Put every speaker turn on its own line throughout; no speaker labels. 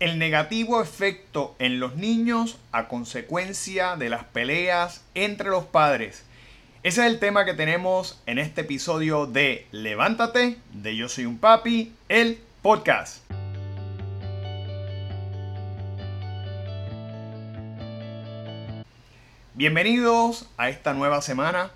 el negativo efecto en los niños a consecuencia de las peleas entre los padres. Ese es el tema que tenemos en este episodio de Levántate, de Yo Soy un Papi, el podcast. Bienvenidos a esta nueva semana,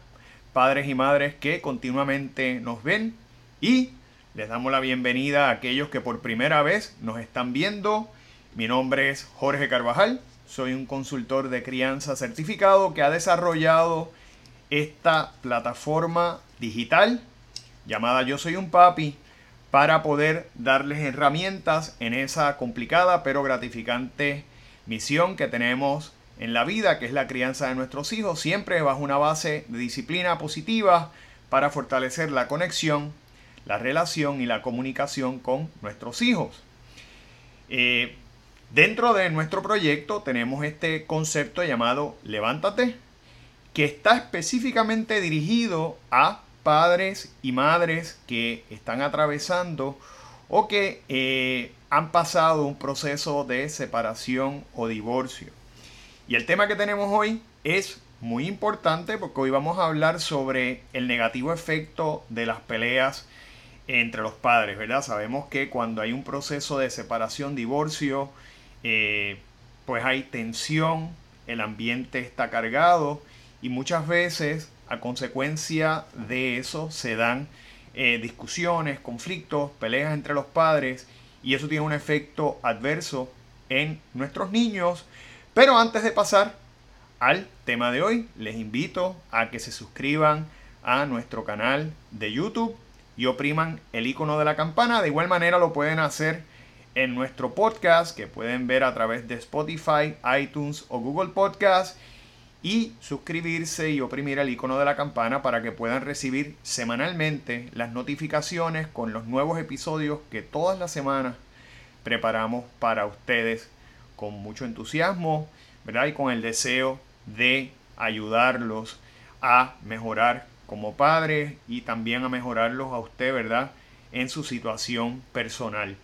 padres y madres que continuamente nos ven y les damos la bienvenida a aquellos que por primera vez nos están viendo. Mi nombre es Jorge Carvajal, soy un consultor de crianza certificado que ha desarrollado esta plataforma digital llamada Yo Soy un Papi para poder darles herramientas en esa complicada pero gratificante misión que tenemos en la vida, que es la crianza de nuestros hijos, siempre bajo una base de disciplina positiva para fortalecer la conexión, la relación y la comunicación con nuestros hijos. Eh, dentro de nuestro proyecto tenemos este concepto llamado Levántate, que está específicamente dirigido a padres y madres que están atravesando o que eh, han pasado un proceso de separación o divorcio. Y el tema que tenemos hoy es muy importante porque hoy vamos a hablar sobre el negativo efecto de las peleas entre los padres, ¿verdad? Sabemos que cuando hay un proceso de separación, divorcio, eh, pues hay tensión, el ambiente está cargado y muchas veces a consecuencia de eso se dan eh, discusiones, conflictos, peleas entre los padres y eso tiene un efecto adverso en nuestros niños pero antes de pasar al tema de hoy, les invito a que se suscriban a nuestro canal de YouTube y opriman el icono de la campana. De igual manera lo pueden hacer en nuestro podcast que pueden ver a través de Spotify, iTunes o Google Podcast y suscribirse y oprimir el icono de la campana para que puedan recibir semanalmente las notificaciones con los nuevos episodios que todas las semanas preparamos para ustedes con mucho entusiasmo, ¿verdad? Y con el deseo de ayudarlos a mejorar como padres y también a mejorarlos a usted, ¿verdad? En su situación personal.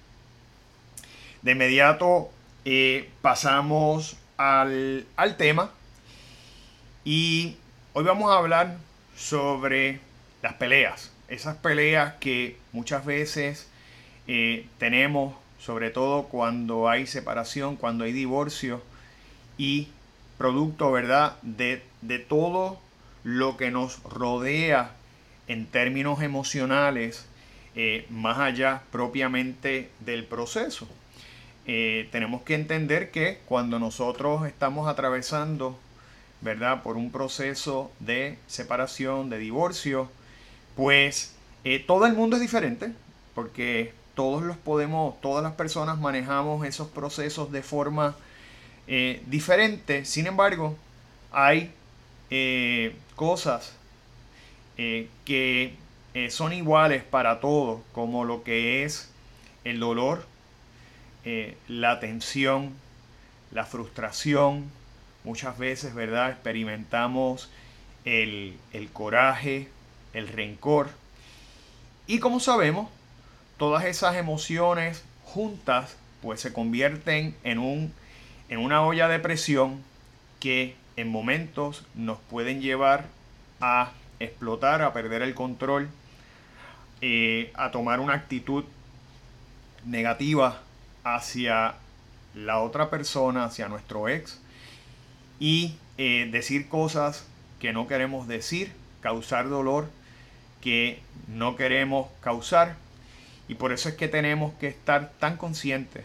De inmediato eh, pasamos al, al tema y hoy vamos a hablar sobre las peleas. Esas peleas que muchas veces eh, tenemos sobre todo cuando hay separación, cuando hay divorcio y producto, ¿verdad?, de, todo lo que nos rodea en términos emocionales, eh, más allá propiamente del proceso. Eh, tenemos que entender que cuando nosotros estamos atravesando, ¿verdad?, por un proceso de separación, de divorcio, pues eh, todo el mundo es diferente, porque todos los podemos, todas las personas manejamos esos procesos de forma diferente. Sin embargo, hay eh, cosas eh, que son iguales para todos, como lo que es el dolor, la tensión, la frustración. Muchas veces, ¿verdad? Experimentamos el, el coraje, el rencor. Y como sabemos, todas esas emociones juntas pues se convierten en, un, en una olla de presión que en momentos nos pueden llevar a explotar, a perder el control, eh, a tomar una actitud negativa hacia la otra persona, hacia nuestro ex, y eh, decir cosas que no queremos decir, causar dolor que no queremos causar. Y por eso es que tenemos que estar tan conscientes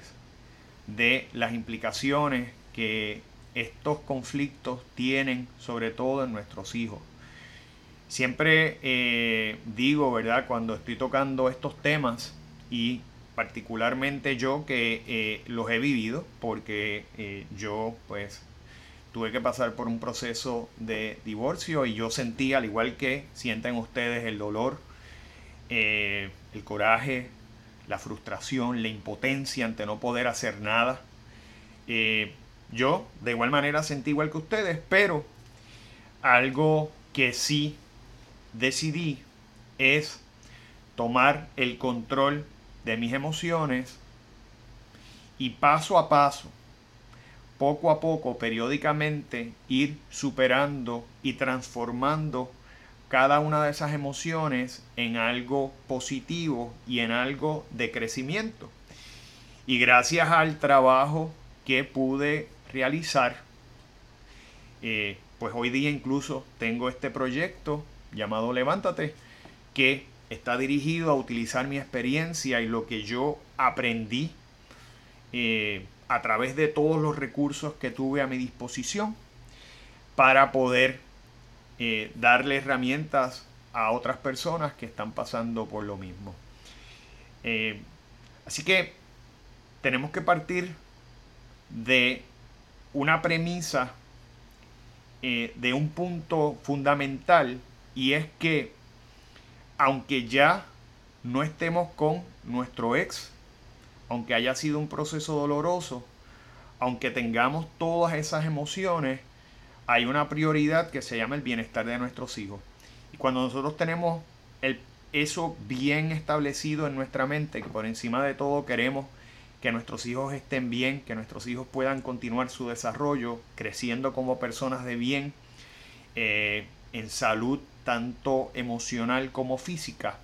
de las implicaciones que estos conflictos tienen, sobre todo en nuestros hijos. Siempre eh, digo, ¿verdad? Cuando estoy tocando estos temas y particularmente yo que eh, los he vivido, porque eh, yo pues tuve que pasar por un proceso de divorcio y yo sentí, al igual que sienten ustedes, el dolor, el coraje, la frustración, la impotencia ante no poder hacer nada. Yo de igual manera sentí igual que ustedes, pero algo que sí decidí es tomar el control de mis emociones y paso a paso, poco a poco, periódicamente, ir superando y transformando cada una de esas emociones en algo positivo y en algo de crecimiento. Y gracias al trabajo que pude realizar, eh, pues hoy día incluso tengo este proyecto llamado Levántate, que está dirigido a utilizar mi experiencia y lo que yo aprendí eh, a través de todos los recursos que tuve a mi disposición para poder eh, darle herramientas a otras personas que están pasando por lo mismo. Así que tenemos que partir de una premisa, de un punto fundamental, y es que aunque ya no estemos con nuestro ex, aunque haya sido un proceso doloroso, aunque tengamos todas esas emociones, hay una prioridad que se llama el bienestar de nuestros hijos. Y cuando nosotros tenemos el, eso bien establecido en nuestra mente, que por encima de todo queremos que nuestros hijos estén bien, que nuestros hijos puedan continuar su desarrollo, creciendo como personas de bien, eh, en salud tanto emocional como física,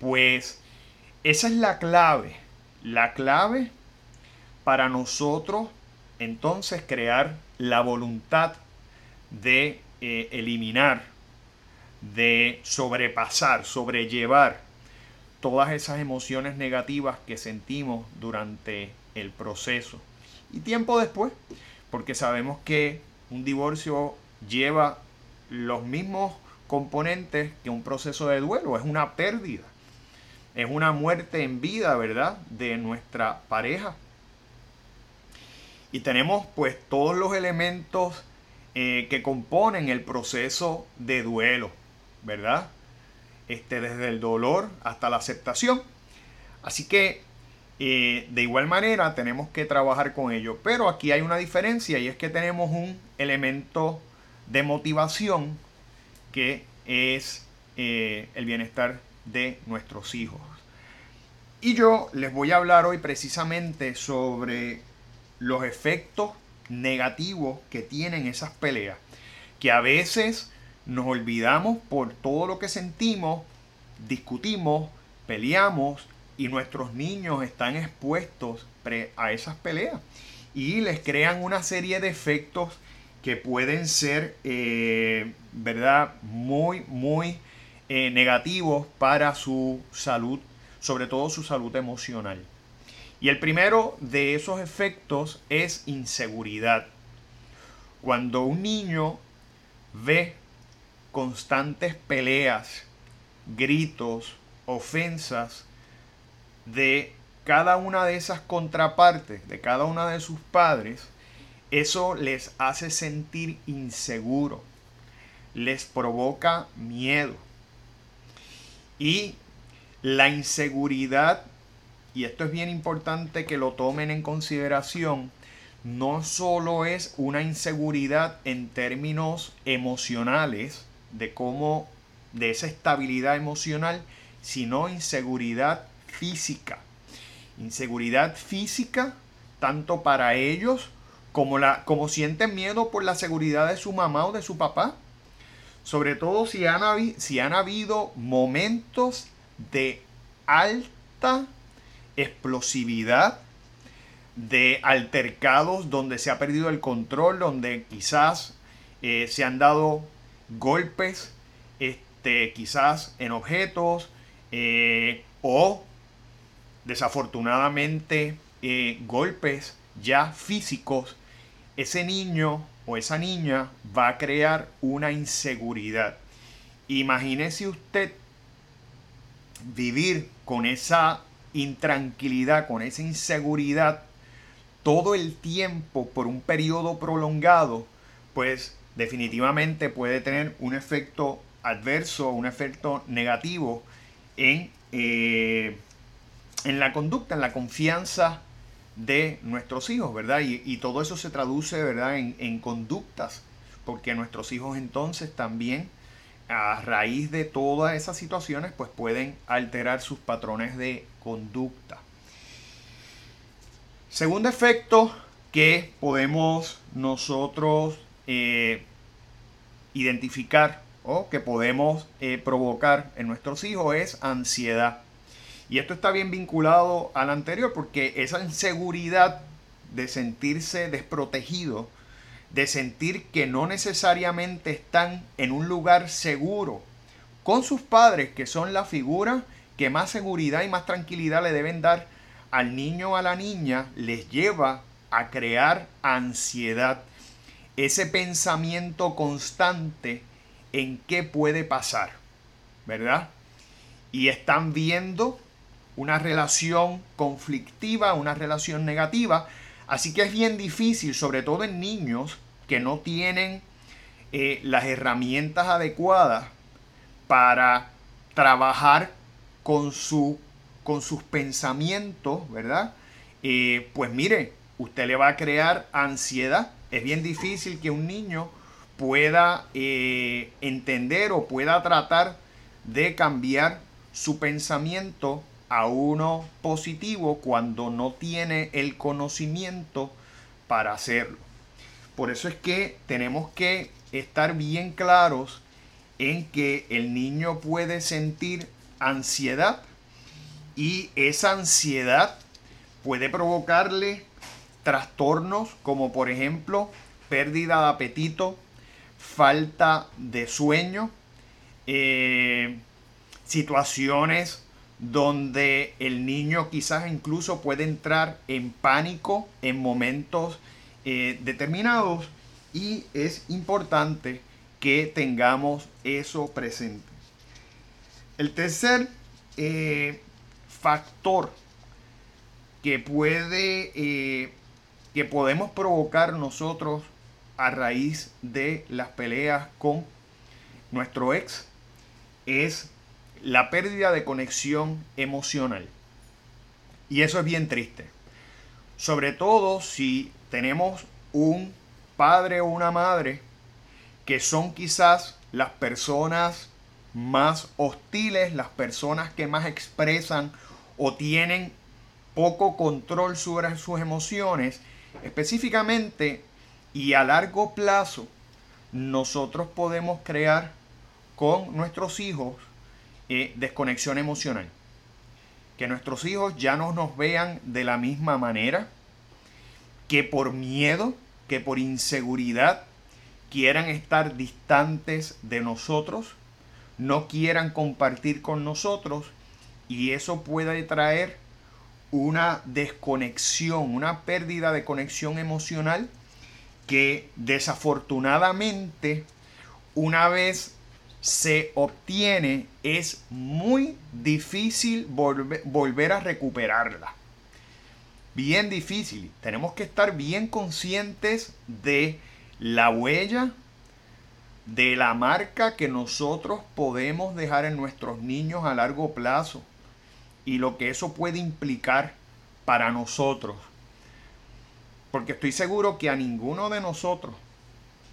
pues esa es la clave, la clave para nosotros entonces crear la voluntad de eh, eliminar, de sobrepasar, sobrellevar todas esas emociones negativas que sentimos durante el proceso. Y tiempo después, porque sabemos que un divorcio lleva los mismos componentes que un proceso de duelo, es una pérdida, es una muerte en vida, ¿verdad?, de nuestra pareja. Y tenemos pues todos los elementos eh, que componen el proceso de duelo, ¿verdad? Este, desde el dolor hasta la aceptación. Así que eh, de igual manera tenemos que trabajar con ello. Pero aquí hay una diferencia y es que tenemos un elemento de motivación que es eh, el bienestar de nuestros hijos. Y yo les voy a hablar hoy precisamente sobre los efectos negativos que tienen esas peleas, que a veces nos olvidamos por todo lo que sentimos, discutimos, peleamos y nuestros niños están expuestos a esas peleas y les crean una serie de efectos que pueden ser, eh, ¿verdad?, muy, muy eh, negativos para su salud, sobre todo su salud emocional. Y el primero de esos efectos es inseguridad. Cuando un niño ve constantes peleas, gritos, ofensas de cada una de esas contrapartes, de cada una de sus padres, eso les hace sentir inseguro, les provoca miedo. Y la inseguridad, y esto es bien importante que lo tomen en consideración, no solo es una inseguridad en términos emocionales, de cómo, de esa estabilidad emocional, sino inseguridad física. Inseguridad física tanto para ellos como, la, como sienten miedo por la seguridad de su mamá o de su papá. Sobre todo si han, si han habido momentos de alta explosividad, de altercados donde se ha perdido el control, donde quizás eh, se han dado golpes, este, quizás en objetos, eh, o desafortunadamente eh, golpes ya físicos, ese niño o esa niña va a crear una inseguridad. Imagínese usted vivir con esa intranquilidad, con esa inseguridad todo el tiempo por un periodo prolongado, pues definitivamente puede tener un efecto adverso, un efecto negativo en, eh, en la conducta, en la confianza de nuestros hijos, ¿verdad? Y, todo eso se traduce, ¿verdad?, en, en, conductas, porque nuestros hijos entonces también, a raíz de todas esas situaciones, pues pueden alterar sus patrones de conducta. Segundo efecto que podemos nosotros eh, identificar o que podemos eh, provocar en nuestros hijos es ansiedad. Y esto está bien vinculado al anterior porque esa inseguridad de sentirse desprotegido, de sentir que no necesariamente están en un lugar seguro con sus padres, que son la figura que más seguridad y más tranquilidad le deben dar al niño o a la niña, les lleva a crear ansiedad. Ese pensamiento constante en qué puede pasar, ¿verdad? Y están viendo una relación conflictiva, una relación negativa. Así que es bien difícil, sobre todo en niños que no tienen eh, las herramientas adecuadas para trabajar con, su, con sus pensamientos, ¿verdad? Eh, pues mire, usted le va a crear ansiedad. Es bien difícil que un niño pueda eh, entender o pueda tratar de cambiar su pensamiento a uno positivo cuando no tiene el conocimiento para hacerlo. Por eso es que tenemos que estar bien claros en que el niño puede sentir ansiedad y esa ansiedad puede provocarle trastornos como por ejemplo pérdida de apetito, falta de sueño, eh, situaciones donde el niño quizás incluso puede entrar en pánico en momentos eh, determinados y es importante que tengamos eso presente. El tercer eh, factor que puede que podemos provocar nosotros a raíz de las peleas con nuestro ex es la pérdida de conexión emocional. Y eso es bien triste. Sobre todo si tenemos un padre o una madre que son quizás las personas más hostiles, las personas que más expresan o tienen poco control sobre sus emociones, específicamente y a largo plazo nosotros podemos crear con nuestros hijos eh, desconexión emocional. Que nuestros hijos ya no nos vean de la misma manera, que por miedo, que por inseguridad quieran estar distantes de nosotros, no quieran compartir con nosotros y eso puede traer una desconexión, una pérdida de conexión emocional que desafortunadamente una vez se obtiene es muy difícil volver a recuperarla. Bien difícil. Tenemos que estar bien conscientes de la huella, de la marca que nosotros podemos dejar en nuestros niños a largo plazo y lo que eso puede implicar para nosotros. Porque estoy seguro que a ninguno de nosotros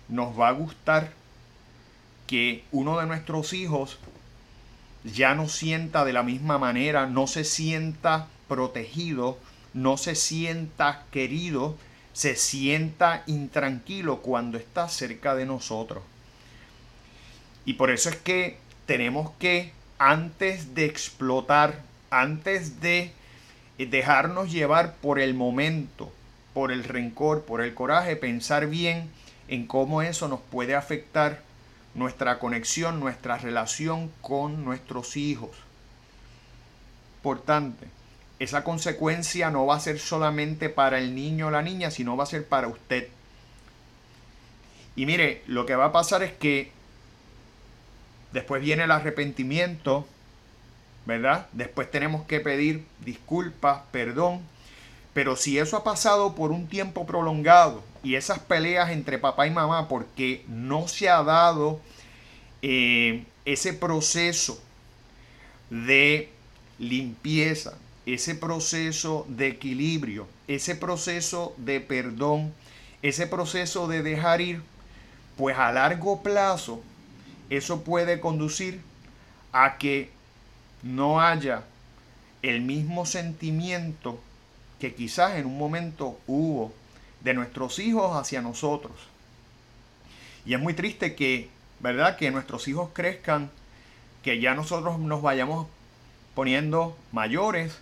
nos va a gustar que uno de nuestros hijos ya no sienta de la misma manera, no se sienta protegido, no se sienta querido, se sienta intranquilo cuando está cerca de nosotros. Y por eso es que tenemos que, antes de explotar, antes de dejarnos llevar por el momento, por el rencor, por el coraje, pensar bien en cómo eso nos puede afectar nuestra conexión, nuestra relación con nuestros hijos. Importante, esa consecuencia no va a ser solamente para el niño o la niña, sino va a ser para usted. Y mire, lo que va a pasar es que después viene el arrepentimiento, ¿verdad? Después tenemos que pedir disculpas, perdón, pero si eso ha pasado por un tiempo prolongado y esas peleas entre papá y mamá porque no se ha dado eh, ese proceso de limpieza, ese proceso de equilibrio, ese proceso de perdón, ese proceso de dejar ir, pues a largo plazo eso puede conducir a que no haya el mismo sentimiento que quizás en un momento hubo de nuestros hijos hacia nosotros. Y es muy triste que, ¿verdad? Que nuestros hijos crezcan, que ya nosotros nos vayamos poniendo mayores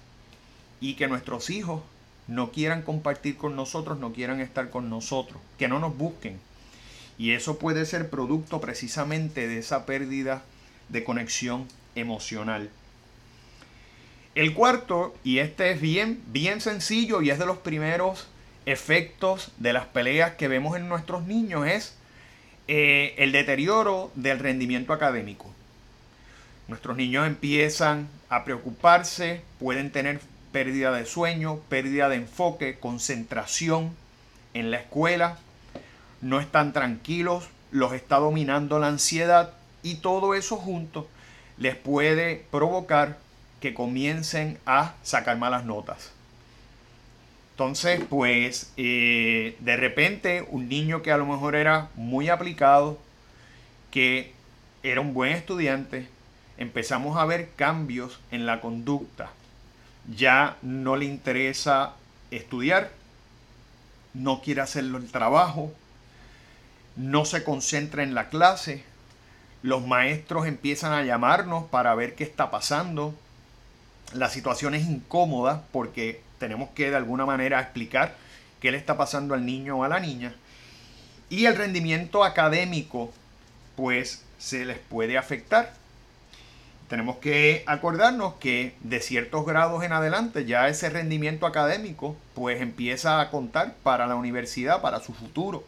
y que nuestros hijos no quieran compartir con nosotros, no quieran estar con nosotros, que no nos busquen. Y eso puede ser producto precisamente de esa pérdida de conexión emocional. El cuarto, y este es bien, bien sencillo y es de los primeros efectos de las peleas que vemos en nuestros niños, es eh, el deterioro del rendimiento académico. Nuestros niños empiezan a preocuparse, pueden tener pérdida de sueño, pérdida de enfoque, concentración en la escuela, no están tranquilos, los está dominando la ansiedad y todo eso junto les puede provocar que comiencen a sacar malas notas. Entonces, pues, eh, de repente, un niño que a lo mejor era muy aplicado, que era un buen estudiante, empezamos a ver cambios en la conducta. Ya no le interesa estudiar, no quiere hacer el trabajo, no se concentra en la clase, los maestros empiezan a llamarnos para ver qué está pasando, la situación es incómoda porque tenemos que de alguna manera explicar qué le está pasando al niño o a la niña. Y el rendimiento académico, pues se les puede afectar. Tenemos que acordarnos que de ciertos grados en adelante ya ese rendimiento académico pues empieza a contar para la universidad, para su futuro.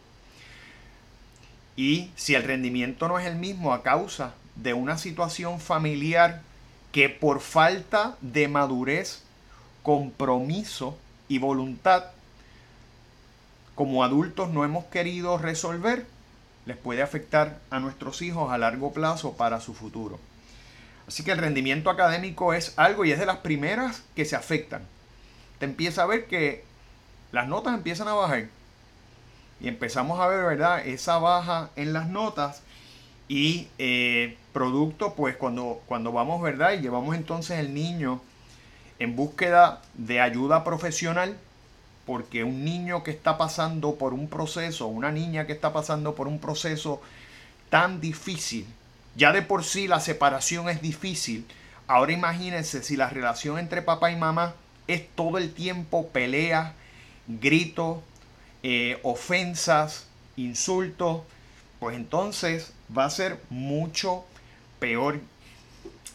Y si el rendimiento no es el mismo a causa de una situación familiar que por falta de madurez, compromiso y voluntad, como adultos no hemos querido resolver, les puede afectar a nuestros hijos a largo plazo para su futuro. Así que el rendimiento académico es algo y es de las primeras que se afectan. Te empieza a ver que las notas empiezan a bajar. Y empezamos a ver, ¿verdad? Esa baja en las notas y eh, producto, pues cuando, cuando vamos, ¿verdad? Y llevamos entonces el niño en búsqueda de ayuda profesional, porque un niño que está pasando por un proceso, una niña que está pasando por un proceso tan difícil, ya de por sí la separación es difícil, ahora imagínense si la relación entre papá y mamá es todo el tiempo pelea, gritos, eh, ofensas, insultos, pues entonces va a ser mucho peor.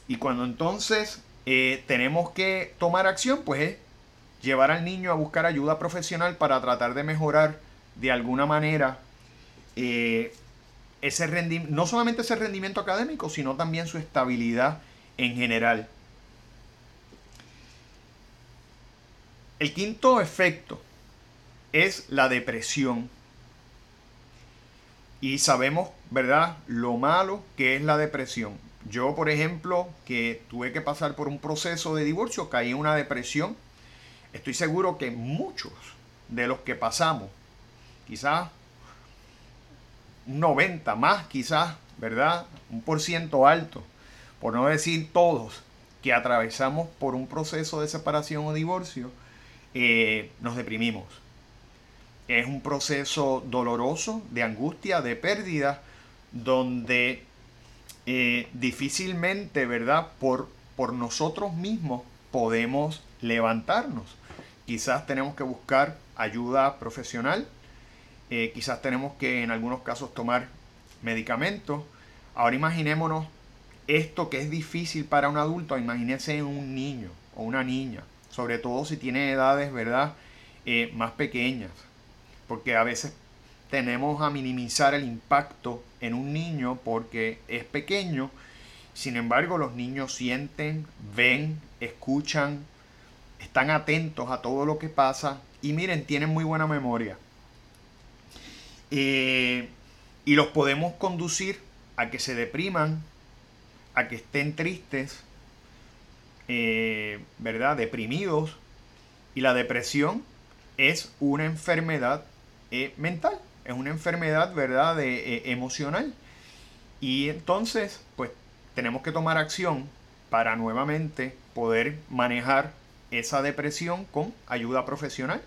Y cuando entonces eh, tenemos que tomar acción, pues es llevar al niño a buscar ayuda profesional para tratar de mejorar de alguna manera eh, ese no solamente ese rendimiento académico, sino también su estabilidad en general. El quinto efecto es la depresión. Y sabemos, ¿verdad?, lo malo que es la depresión. Yo, por ejemplo, que tuve que pasar por un proceso de divorcio, caí en una depresión. Estoy seguro que muchos de los que pasamos, quizás un 90 más, quizás, ¿verdad? Un por ciento alto, por no decir todos, que atravesamos por un proceso de separación o divorcio, eh, nos deprimimos es un proceso doloroso, de angustia, de pérdida, donde eh, difícilmente, ¿verdad? Por, por nosotros mismos podemos levantarnos. Quizás tenemos que buscar ayuda profesional, eh, quizás tenemos que en algunos casos tomar medicamentos. Ahora imaginémonos esto que es difícil para un adulto, imagínense un niño o una niña, sobre todo si tiene edades, ¿verdad? Eh, más pequeñas porque a veces tenemos a minimizar el impacto en un niño porque es pequeño. Sin embargo, los niños sienten, ven, escuchan, están atentos a todo lo que pasa y miren, tienen muy buena memoria. Eh, y los podemos conducir a que se depriman, a que estén tristes, eh, ¿verdad? Deprimidos. Y la depresión es una enfermedad eh, mental, es una enfermedad, ¿verdad?, eh, emocional. Y entonces, pues tenemos que tomar acción para nuevamente poder manejar esa depresión con ayuda profesional,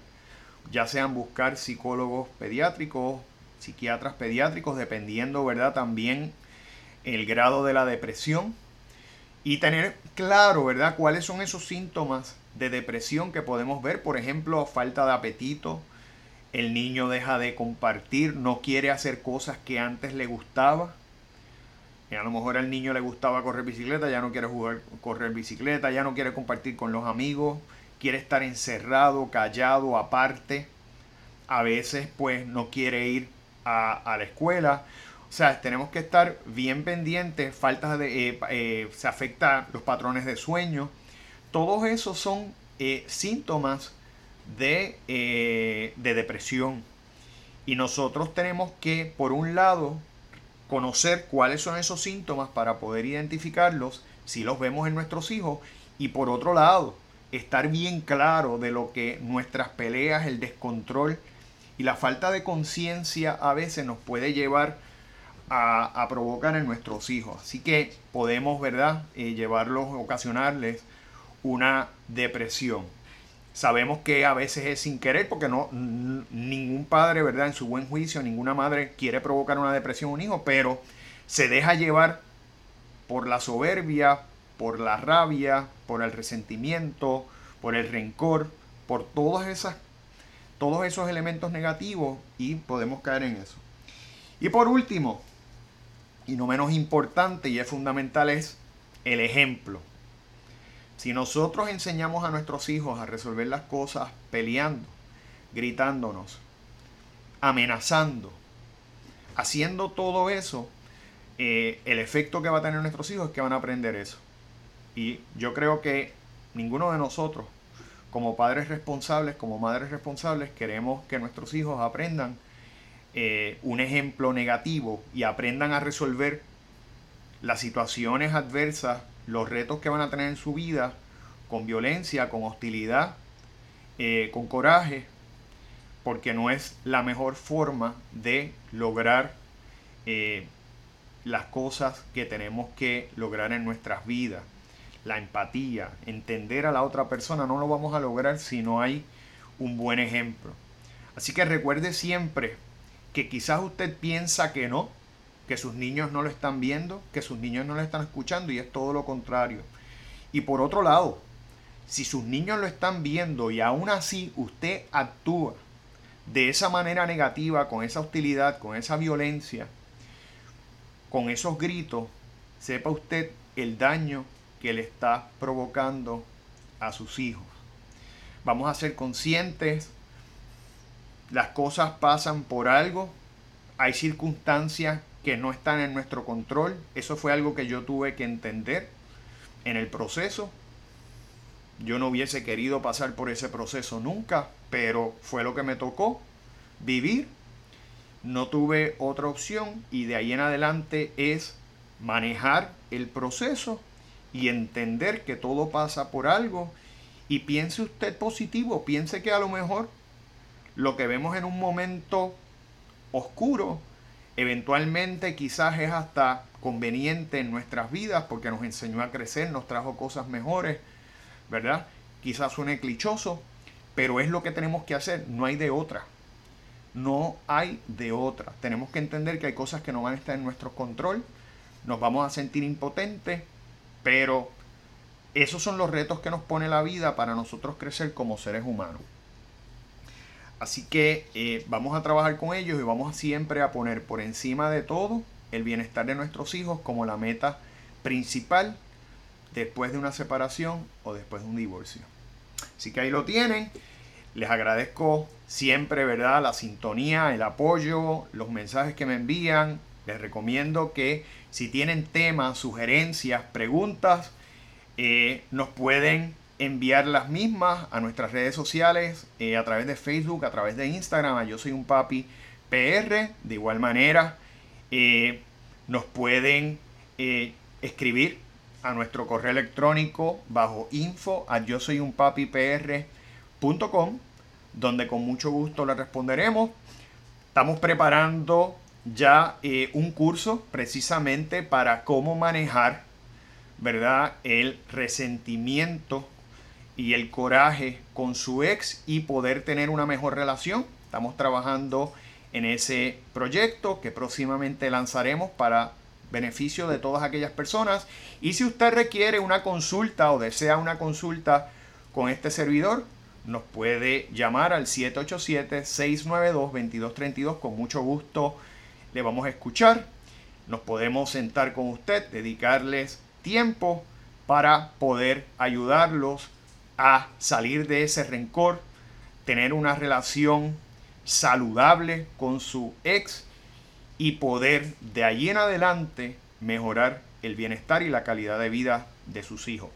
ya sean buscar psicólogos pediátricos, psiquiatras pediátricos, dependiendo, ¿verdad? También el grado de la depresión y tener claro, ¿verdad? Cuáles son esos síntomas de depresión que podemos ver, por ejemplo, falta de apetito, el niño deja de compartir, no quiere hacer cosas que antes le gustaba. A lo mejor al niño le gustaba correr bicicleta, ya no quiere jugar correr bicicleta, ya no quiere compartir con los amigos, quiere estar encerrado, callado, aparte. A veces pues no quiere ir a, la escuela. O sea, tenemos que estar bien pendientes, faltas de, eh, eh, se afecta los patrones de sueño. Todos esos son eh, síntomas de, de depresión. Y nosotros tenemos que, por un lado, conocer cuáles son esos síntomas para poder identificarlos si los vemos en nuestros hijos. Y por otro lado, estar bien claro de lo que nuestras peleas, el descontrol y la falta de conciencia a veces nos puede llevar a, provocar en nuestros hijos. Así que podemos, ¿verdad?, eh, llevarlos, ocasionarles una depresión. Sabemos que a veces es sin querer porque no ningún padre, ¿verdad? En su buen juicio, ninguna madre quiere provocar una depresión a un hijo, pero se deja llevar por la soberbia, por la rabia, por el resentimiento, por el rencor, por todos esos elementos negativos y podemos caer en eso. Y por último, y no menos importante y es fundamental, es el ejemplo. Si nosotros enseñamos a nuestros hijos a resolver las cosas peleando, gritándonos, amenazando, haciendo todo eso, eh, el efecto que va a tener nuestros hijos es que van a aprender eso. Y yo creo que ninguno de nosotros como padres responsables, como madres responsables, queremos que nuestros hijos aprendan eh, un ejemplo negativo y aprendan a resolver las situaciones adversas, los retos que van a tener en su vida con violencia, con hostilidad, eh, con coraje, porque no es la mejor forma de lograr eh, las cosas que tenemos que lograr en nuestras vidas la empatía, entender a la otra persona, no lo vamos a lograr si no hay un buen ejemplo. Así que recuerde siempre que quizás usted piensa que no, que sus niños no lo están viendo, que sus niños no lo están escuchando y es todo lo contrario. Y por otro lado, si sus niños lo están viendo y aún así usted actúa de esa manera negativa, con esa hostilidad, con esa violencia, con esos gritos, sepa usted el daño que le está provocando a sus hijos. Vamos a ser conscientes, las cosas pasan por algo, hay circunstancias que no están en nuestro control, eso fue algo que yo tuve que entender en el proceso. Yo no hubiese querido pasar por ese proceso nunca, pero fue lo que me tocó vivir. No tuve otra opción y de ahí en adelante es manejar el proceso y entender que todo pasa por algo. Y piense usted positivo, piense que a lo mejor lo que vemos en un momento oscuro, eventualmente quizás es hasta conveniente en nuestras vidas porque nos enseñó a crecer, nos trajo cosas mejores, ¿verdad? Quizás suene clichoso, pero es lo que tenemos que hacer, no hay de otra. No hay de otra. Tenemos que entender que hay cosas que no van a estar en nuestro control, nos vamos a sentir impotentes, pero esos son los retos que nos pone la vida para nosotros crecer como seres humanos. Así que eh, vamos a trabajar con ellos y vamos siempre a poner por encima de todo el bienestar de nuestros hijos como la meta principal después de una separación o después de un divorcio. Así que ahí lo tienen. Les agradezco siempre, ¿verdad? La sintonía, el apoyo, los mensajes que me envían. Les recomiendo que si tienen temas, sugerencias, preguntas, eh, nos pueden enviar las mismas a nuestras redes sociales, eh, a través de Facebook, a través de Instagram, yo soy un papi PR, de igual manera, eh, nos pueden escribir a nuestro correo electrónico bajo info a yo soy un papi donde con mucho gusto le responderemos. Estamos preparando ya eh, un curso precisamente para cómo manejar, ¿verdad? El resentimiento y el coraje con su ex y poder tener una mejor relación. Estamos trabajando en ese proyecto que próximamente lanzaremos para beneficio de todas aquellas personas. Y si usted requiere una consulta o desea una consulta con este servidor, nos puede llamar al 787-692-2232. Con mucho gusto le vamos a escuchar. Nos podemos sentar con usted, dedicarles tiempo para poder ayudarlos a salir de ese rencor, tener una relación saludable con su ex y poder de allí en adelante mejorar el bienestar y la calidad de vida de sus hijos.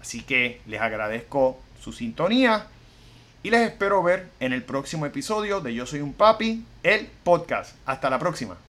Así que les agradezco su sintonía y les espero ver en el próximo episodio de Yo Soy un Papi, el podcast. Hasta la próxima.